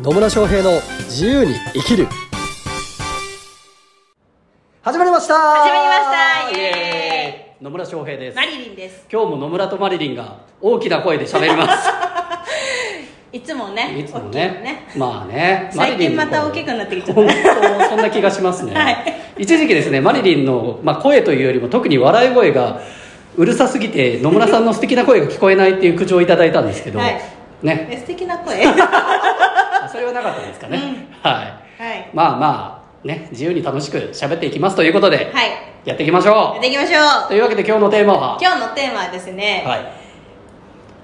野村翔平の自由に生きる。始まりました。始まりました。イエエーイ。野村翔平です。マリリンです。今日も野村とマリリンが大きな声で喋ります。いつもねいつも大きいのね。まあね。最近また大きくなってきちゃったそんな気がしますね、はい。一時期ですねマリリンの、まあ、声というよりも特に笑い声がうるさすぎて野村さんの素敵な声が聞こえないっていう苦情をいただいたんですけど、はい。ね。え素敵な声？はそれはなかったですかね、うん。はい。い。まあまあね自由に楽しく喋っていきますということで、はい。やっていきましょやっていきましょう。うというわけで今日のテーマは？今日のテーマはですね、はい。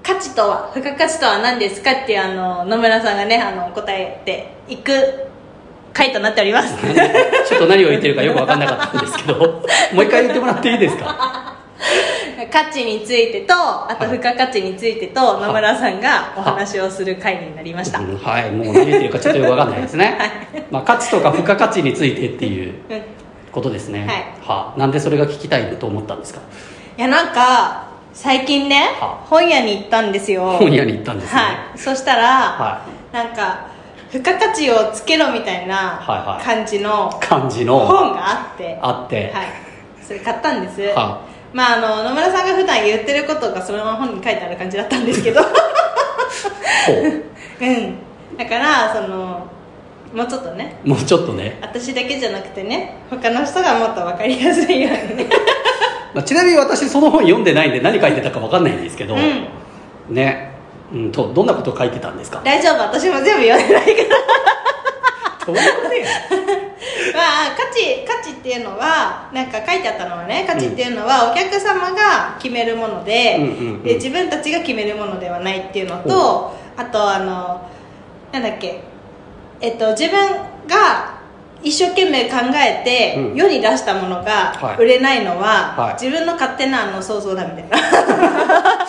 価値とは付加価値とは何ですかっていうあの野村さんがねあの答えていく回となっております。ちょっと何を言ってるかよく分かんなかったんですけどもう一回言ってもらっていいですか？価値についてとあとはい。付加価値についてと野村さんがお話をする回になりました、うん。はいもう何言ってるかちょっとよく分かん。ないですね、まあ、価値とか付加価値についてっていううん。ことですねはいはあ、なん。でそれが聞きたいと思ったん。ですかいやなん。か最近ねは本屋に行ったん。ですよ本屋に行ったん。ですねはいそしたら、はなん。か付加価値をつけろみたいなはいはい感じの感じの本があってあって、はいそれ買ったん。です、はまああの野村さんが普段言ってることがそのまま本に書いてある感じだったんですけど。ほう。ん。だからそのもうちょっとね。うもうちょっとね、私だけじゃなくてね他の人がもっと分かりやすいように。ね まあ、ちなみに私その本読んでないんで何書いてたか分かんないんですけど、うん。ね。うんとどんなことを書いてたんですか？大丈夫。私も全部読んでないから。どういうことやまあ価値価値っていうのはなんか書いてあったのはね価値っていうのはお客様が決めるもので,、うんうんうん。で自分たちが決めるものではないっていうのとあとあのなんだっけえっと自分が一生懸命考えてうん。世に出したものはがい。売れないのは、はい。自分の勝手なあの想像だみたいな。は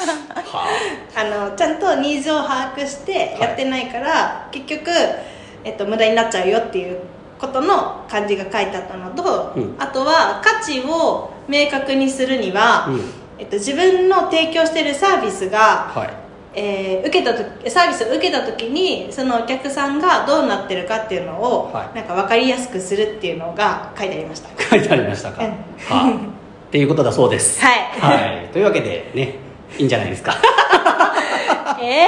あ。のちゃんとニーズを把握してやってないから、結局、えっと、無駄になっちゃうよっていうことの感じが書いてあったのと、うん。あとは価値を明確にするには、あうん。えっと、自分の提供しているサービスが、はい。えー受けた時サービスを受けた時にそのお客さんがどうなってるかっていうのを、はい。なんか分かりやすくするっていうのが書いてありました。書いてありましたか、うん。はあ、っていうことだそうです。はい。はい、というわけでねいいんじゃないですか。え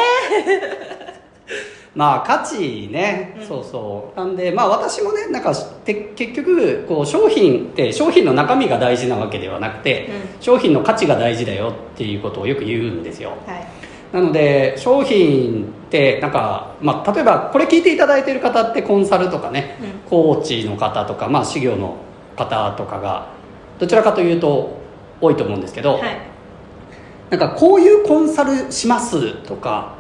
まあ価値ね、うん。そうそう。なんでまあ私もねなんかて結局こう商品って商品の中身が大事なわけではなくて、う商品の価値が大事だよっていうことをよく言うんですよ。ーはい。なので商品ってなんか、まあ、例えばこれ聞いていただいている方ってコンサルとかね、うん。コーチの方とか、まあ、事業の方とかがどちらかというと多いと思うんですけど、はい。なんかこういうコンサルしますとか、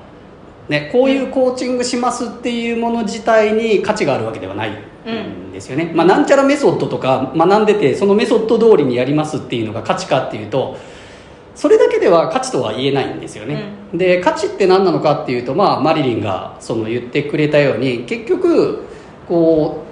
ね、こういうコーチングしますっていうもの自体に価値があるわけではないんですよね、まあ、なんちゃらメソッドとか学んでてそのメソッド通りにやりますっていうのが価値かっていうとそれだけでは価値とは言えないんですよね、で価値って何なのかっていうと、まあ、マリリンがその言ってくれたように結局こう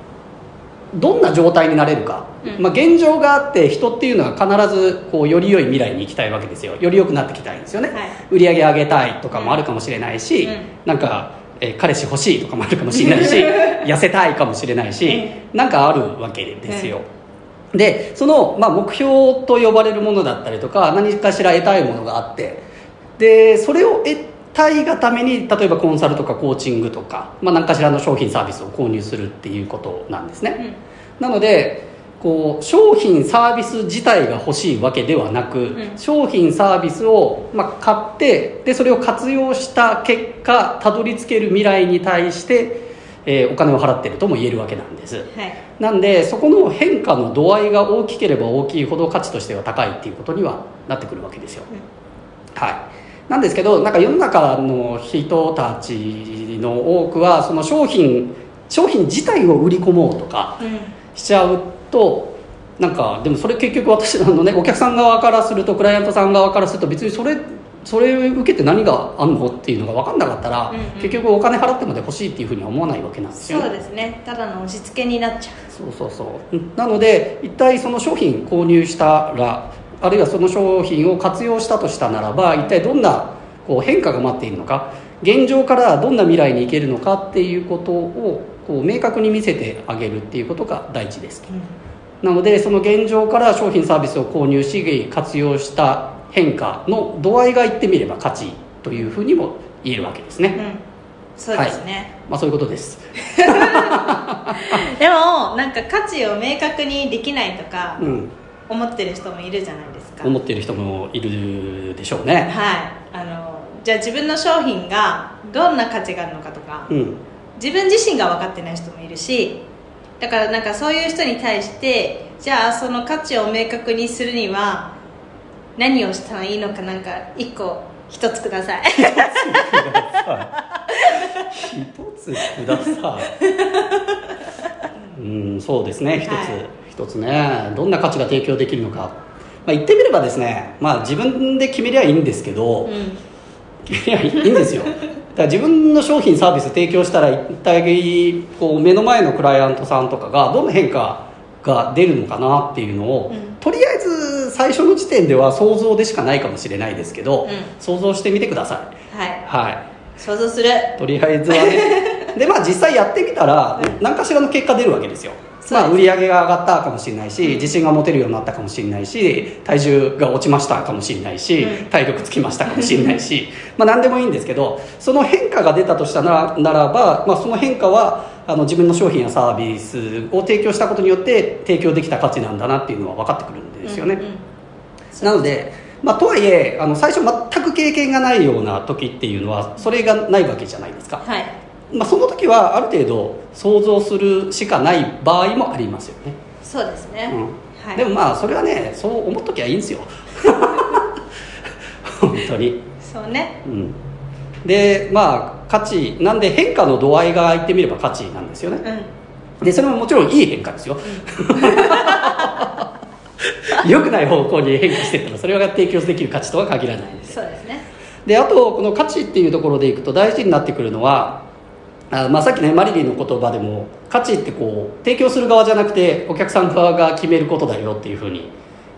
どんな状態になれるか、うん。まあ、現状があって人っていうのは必ずこうより良い未来に行きたいわけですよ。より良くなってきたいんですよね、はい。売り上げ上げたいとかもあるかもしれないし、うん。なんか、えー彼氏欲しいとかもあるかもしれないし 痩せたいかもしれないし、なんかあるわけですよ、でその、まあ、目標と呼ばれるものだったりとか何かしら得たいものがあって。でそれを得たいがために例えばコンサルとかコーチングとか、まあ、何かしらの商品サービスを購入するっていうことなんですね、なのでこう商品サービス自体が欲しいわけではなく、ん。商品サービスを、まあ、買ってでそれを活用した結果たどり着ける未来に対して、えーお金を払ってるとも言えるわけなんです。はい。なんでそこの変化の度合いが大きければ大きいほど価値としては高いっていうことにはなってくるわけですよ、はいなんですけどなんか世の中の人たちの多くはその商品商品自体を売り込もうとかうん。しちゃうとなんかでもそれ結局私のねお客さん側からするとクライアントさん側からすると別にそれそれを受けて何があんのっていうのが分かんなかったら、うんうん。結局お金払ってまで欲しいっていうふうには思わないわけなんですよ。ねそうですね。ただの押し付けになっちゃそうそうそう。うんなので一体その商品購入したらあるいはその商品を活用したとしたならば一体どんなこう変化が待っているのか現状からどんな未来に行けるのかっていうことをこう明確に見せてあげるっていうことが大事です。となのでその現状から商品サービスを購入し活用した変化の度合いが言ってみれば価値というふうにも言えるわけですね、うん。そうですね、まあ、そういうことです。でもなんか価値を明確にできないとかうん思ってる人もいるじゃないですか、思っている人もいるでしょうね。はい。あのじゃあ自分の商品がどんな価値があるのかとかうん。自分自身が分かってない人もいるしだからなんかそういう人に対してじゃあその価値を明確にするには何をしたらいいのかなんか一個一つください。一つください。うんそうですね一つ、はい一つねどんな価値が提供できるのか、まあ、言ってみればですねまあ自分で決めりゃいいんですけど、うん。決めりゃいいんですよ。だから自分の商品サービス提供したら一体こう目の前のクライアントさんとかがどんな変化が出るのかなっていうのを、うん。とりあえず最初の時点では想像でしかないかもしれないですけど、うん。想像してみてください。はい。はい。想像する。とりあえずはね。でまあ実際やってみたらうん。何かしらの結果出るわけですよまあ、売り上げが上がったかもしれないし自信が持てるようになったかもしれないし体重が落ちましたかもしれないし、うん。体力つきましたかもしれないし まあ何でもいいんですけどその変化が出たとしたなならば、まあ、その変化はあの自分の商品やサービスを提供したことによって提供できた価値なんだなっていうのは分かってくるんですよね、うんうんなので、まあ、とはいえあの最初全く経験がないような時っていうのはそれがないわけじゃないですか、はいまあ、その時はある程度想像するしかない場合もありますよね、そうですね、うん。はい。でもまあそれはねそう思っときゃいいんですよ。本当に、そうね。うん、でまあ価値なんで変化の度合いが言ってみれば価値なんですよね。うん。でそれももちろんいい変化ですよ。良くない方向に変化してったらそれが提供できる価値とは限らないんで。そうですね。であとこの価値っていうところでいくと大事になってくるのはあまあ、さっきねマリリンの言葉でも価値ってこう提供する側じゃなくてお客さん側が決めることだよっていうふうに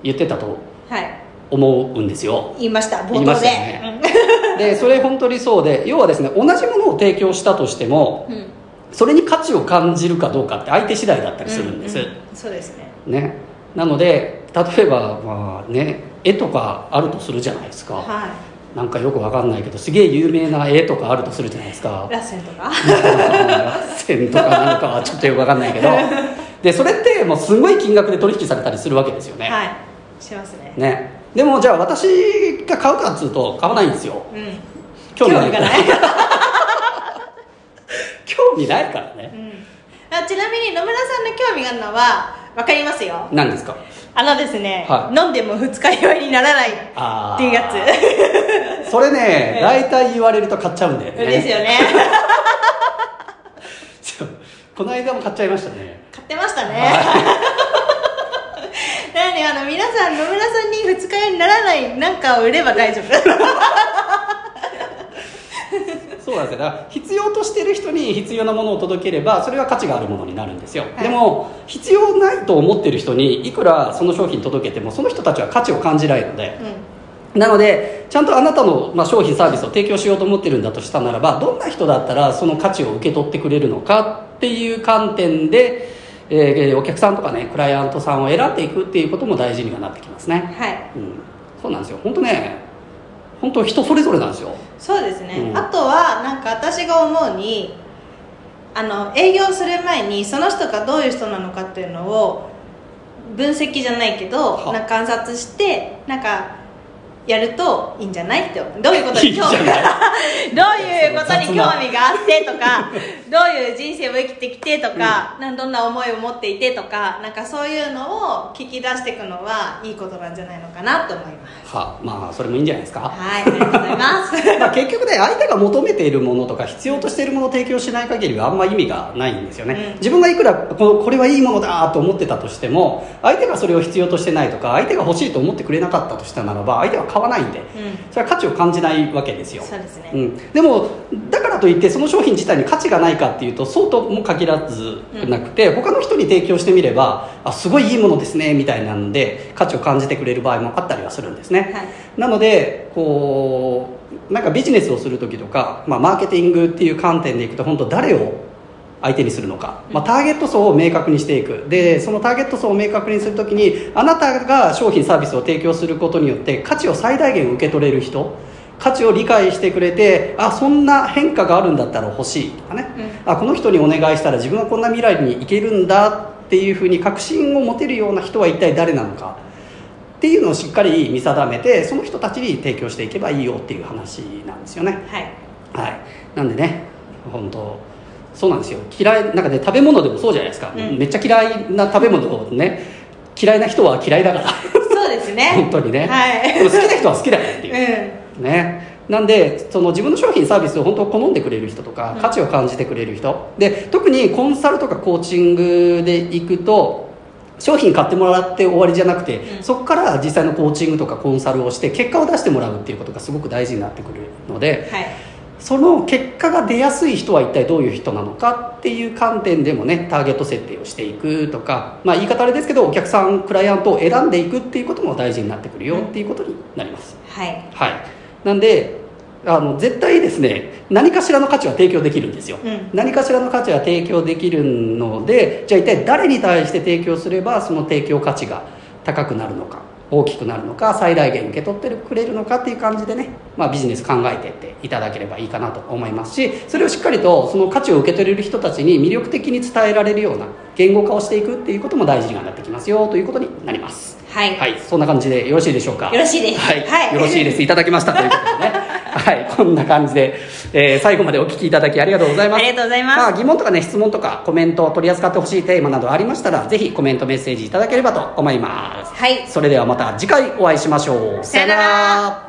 言ってたとはい。思うんですよ。言いました。冒言いま頭でしたよね。でそれ本当にそうで要はですね同じものを提供したとしてもうん。うんそれに価値を感じるかどうかって相手次第だったりするんです、ううそうですね。ね。なので例えばまあね絵とかあるとするじゃないですか、はなんかよくわかんないけどすげえ有名な絵とかあるとするじゃないですか。いラッセンとか？線とかなのかはちょっとよくわかんないけど。でそれってもうすごい金額で取引されたりするわけですよね、はい。しますね。ね。でもじゃあ私が買うかっつうと買わないんですよ。うん。興味ない。興味がない。興味ないからね。うん。あちなみに野村さんの興味があるのは分かりますよ。何ですか？あのですね、はい。飲んでも二日酔いにならないっていうやつ。それね大体言われると買っちゃうんだよね。ですよね。この間も買っちゃいましたね。買ってましたね。なのであの皆さん野村さんに二日酔いにならないなんかを売れば大丈夫 そうなんですよ。だから必要としてる人に必要なものを届ければそれは価値があるものになるんですよ、はい。でも必要ないと思ってる人にいくらその商品届けてもその人たちは価値を感じないので、なのでちゃんとあなたの、まあ、商品サービスを提供しようと思ってるんだとしたならばどんな人だったらその価値を受け取ってくれるのかっていう観点で、えーお客さんとかねクライアントさんを選んでいくっていうことも大事にはなってきますね、はい。うん、そうなんですよ。本当ね本当人それぞれなんですよ。そうですね、うん。あとはなんか私が思うにあの営業する前にその人がどういう人なのかっていうのを分析じゃないけどは。な観察してなんかやるといいんじゃない？ってどういうことに興味が？どういうことに興味があってとか どういう人生を生きてきてとか、なんどんな思いを持っていてとかなんかそういうのを聞き出していくのはいいことなんじゃないのかなと思います。はまあそれもいいんじゃないですか？はいありがとうございます。まあ結局ね相手が求めているものとか必要としているものを提供しない限りはあんま意味がないんですよね、うん。自分がいくらこのこれはいいものだと思ってたとしても相手がそれを必要としてないとか相手が欲しいと思ってくれなかったとしたならば相手は買わないんで、うそれは価値を感じないわけですよ。そうですね。うん、でもだからといってその商品自体に価値がないかっていうとそうとも限らずなくて、他の人に提供してみればあすごいいいものですねみたいなんで価値を感じてくれる場合もあったりはするんですね、はい。なのでこなんかビジネスをする時とか、まあ、マーケティングっていう観点でいくと本当誰を相手にするのか、まあ、ターゲット層を明確にしていく。でそのターゲット層を明確にするときにあなたが商品サービスを提供することによって価値を最大限受け取れる人価値を理解してくれてあそんな変化があるんだったら欲しいとかね、うん、あこの人にお願いしたら自分はこんな未来に行けるんだっていうふうに確信を持てるような人は一体誰なのか。っていうのをしっかり見定めてその人たちに提供していけばいいよっていう話なんですよね。はい、はい、なんでね本当そうなんですよ。嫌いなんかね食べ物でもそうじゃないですか、うん、めっちゃ嫌いな食べ物をね嫌いな人は嫌いだから。そうですね。本当にね、はい、好きな人は好きだからっていう、うん、ね。なんでその自分の商品サービスを本当好んでくれる人とか価値を感じてくれる人、で特にコンサルとかコーチングで行くと商品買ってもらって終わりじゃなくて、うん、そこから実際のコーチングとかコンサルをして結果を出してもらうっていうことがすごく大事になってくるので、はい、その結果が出やすい人は一体どういう人なのかっていう観点でもねターゲット設定をしていくとか、まあ、言い方あれですけどお客さんクライアントを選んでいくっていうことも大事になってくるよっていうことになります、はい、はい、なんであの絶対ですね何かしらの価値は提供できるんですよ、うん、何かしらの価値は提供できるのでじゃあ一体誰に対して提供すればその提供価値が高くなるのか大きくなるのか最大限受け取ってくれるのかっていう感じでね、まあ、ビジネス考えてっていただければいいかなと思いますしそれをしっかりとその価値を受け取れる人たちに魅力的に伝えられるような言語化をしていくっていうことも大事になってきますよということになります。はい、はい、そんな感じでよろしいでしょうか？よろしいです。はい、はい、よろしいです。いただきました。ということでねはいこんな感じで、えー、最後までお聞きいただきありがとうございます。ありがとうございます、まあ、疑問とかね質問とかコメントを取り扱ってほしいテーマなどありましたらぜひコメントメッセージいただければと思います。はい。それではまた次回お会いしましょう。さよなら